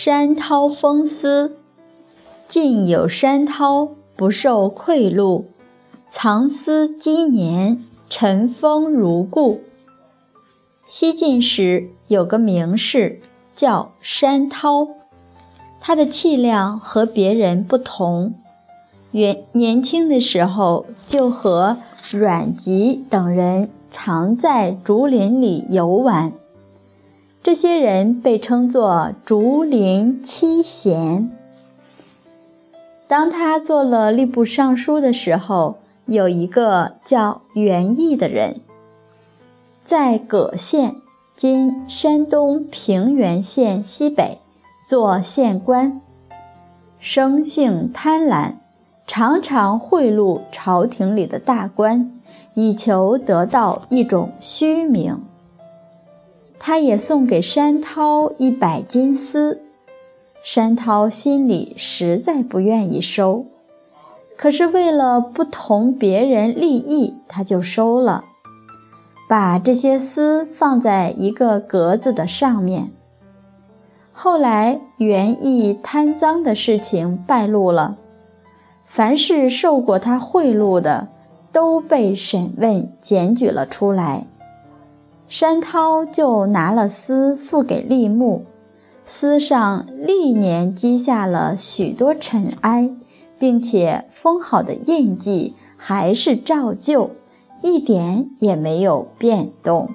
山涛风思，晋有山涛，不受贿赂，藏私积年，尘封如故。西晋时有个名士叫山涛，他的气量和别人不同。原年轻的时候就和阮籍等人常在竹林里游玩，这些人被称作竹林七贤。当他做了吏部尚书的时候，有一个叫袁毅的人。在葛县（今山东平原县西北）做县官，生性贪婪，常常贿赂朝廷里的大官，以求得到一种虚名。他也送给山涛一百金丝，山涛心里实在不愿意收，可是为了不同别人利益，他就收了。把这些丝放在一个格子的上面。后来袁毅贪赃的事情败露了，凡是受过他贿赂的，都被审问检举了出来。山涛就拿了丝付给吏目，丝上历年积下了许多尘埃，并且封好的印记还是照旧。一点也没有变动。